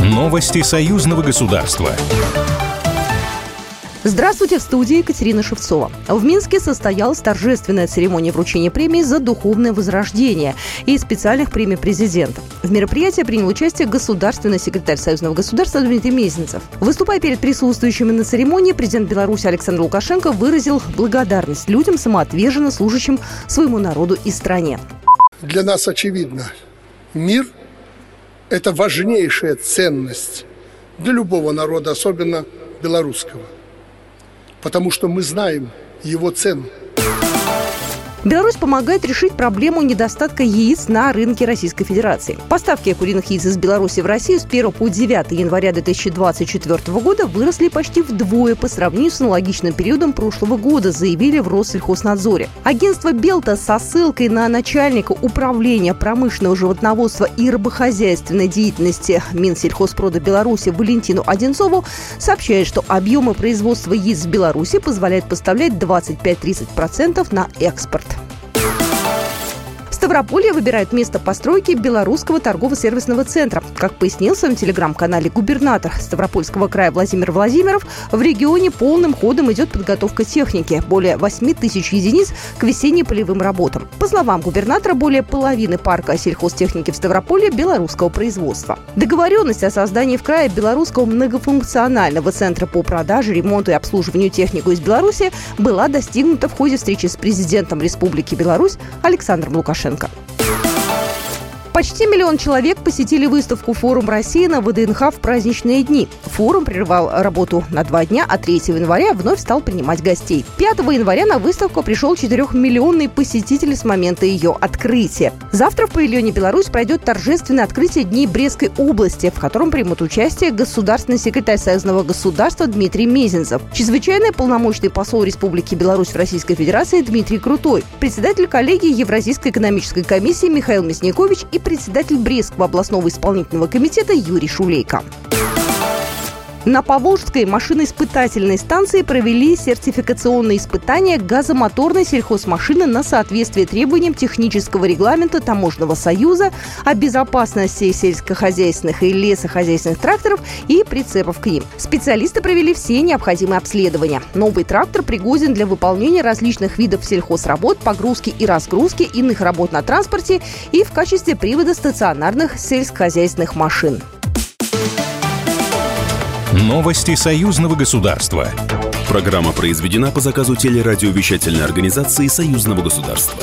Новости союзного государства. Здравствуйте, в студии Екатерина Шевцова. В Минске состоялась торжественная церемония вручения премии за духовное возрождение и специальных премий президента. В мероприятии принял участие государственный секретарь Союзного государства Дмитрий Мезенцев. Выступая перед присутствующими на церемонии, президент Беларуси Александр Лукашенко выразил благодарность людям, самоотверженно служащим своему народу и стране. Для нас очевидно, мир – это важнейшая ценность для любого народа, особенно белорусского потому что мы знаем его цену. Беларусь помогает решить проблему недостатка яиц на рынке Российской Федерации. Поставки куриных яиц из Беларуси в Россию с 1 по 9 января 2024 года выросли почти вдвое по сравнению с аналогичным периодом прошлого года, заявили в Россельхознадзоре. Агентство «Белта» со ссылкой на начальника управления промышленного животноводства и рыбохозяйственной деятельности Минсельхозпрода Беларуси Валентину Одинцову сообщает, что объемы производства яиц в Беларуси позволяют поставлять 25-30% на экспорт. Ставрополье выбирает место постройки Белорусского торгово-сервисного центра. Как пояснил в своем телеграм-канале губернатор Ставропольского края Владимир Владимиров, в регионе полным ходом идет подготовка техники. Более 8 тысяч единиц к весенне-полевым работам. По словам губернатора, более половины парка сельхозтехники в Ставрополье белорусского производства. Договоренность о создании в крае белорусского многофункционального центра по продаже, ремонту и обслуживанию технику из Беларуси была достигнута в ходе встречи с президентом Республики Беларусь Александром Лукашенко. Лукашенко. Почти миллион человек посетили выставку «Форум России» на ВДНХ в праздничные дни. Форум прервал работу на два дня, а 3 января вновь стал принимать гостей. 5 января на выставку пришел 4-миллионный посетитель с момента ее открытия. Завтра в павильоне «Беларусь» пройдет торжественное открытие Дней Брестской области, в котором примут участие государственный секретарь Союзного государства Дмитрий Мезенцев, чрезвычайный полномочный посол Республики Беларусь в Российской Федерации Дмитрий Крутой, председатель коллегии Евразийской экономической комиссии Михаил Мясникович и председатель Брестского областного исполнительного комитета Юрий Шулейко. На Поволжской машиноиспытательной станции провели сертификационные испытания газомоторной сельхозмашины на соответствие требованиям технического регламента Таможенного союза о безопасности сельскохозяйственных и лесохозяйственных тракторов и прицепов к ним. Специалисты провели все необходимые обследования. Новый трактор пригоден для выполнения различных видов сельхозработ, погрузки и разгрузки иных работ на транспорте и в качестве привода стационарных сельскохозяйственных машин. Новости союзного государства. Программа произведена по заказу телерадиовещательной организации союзного государства.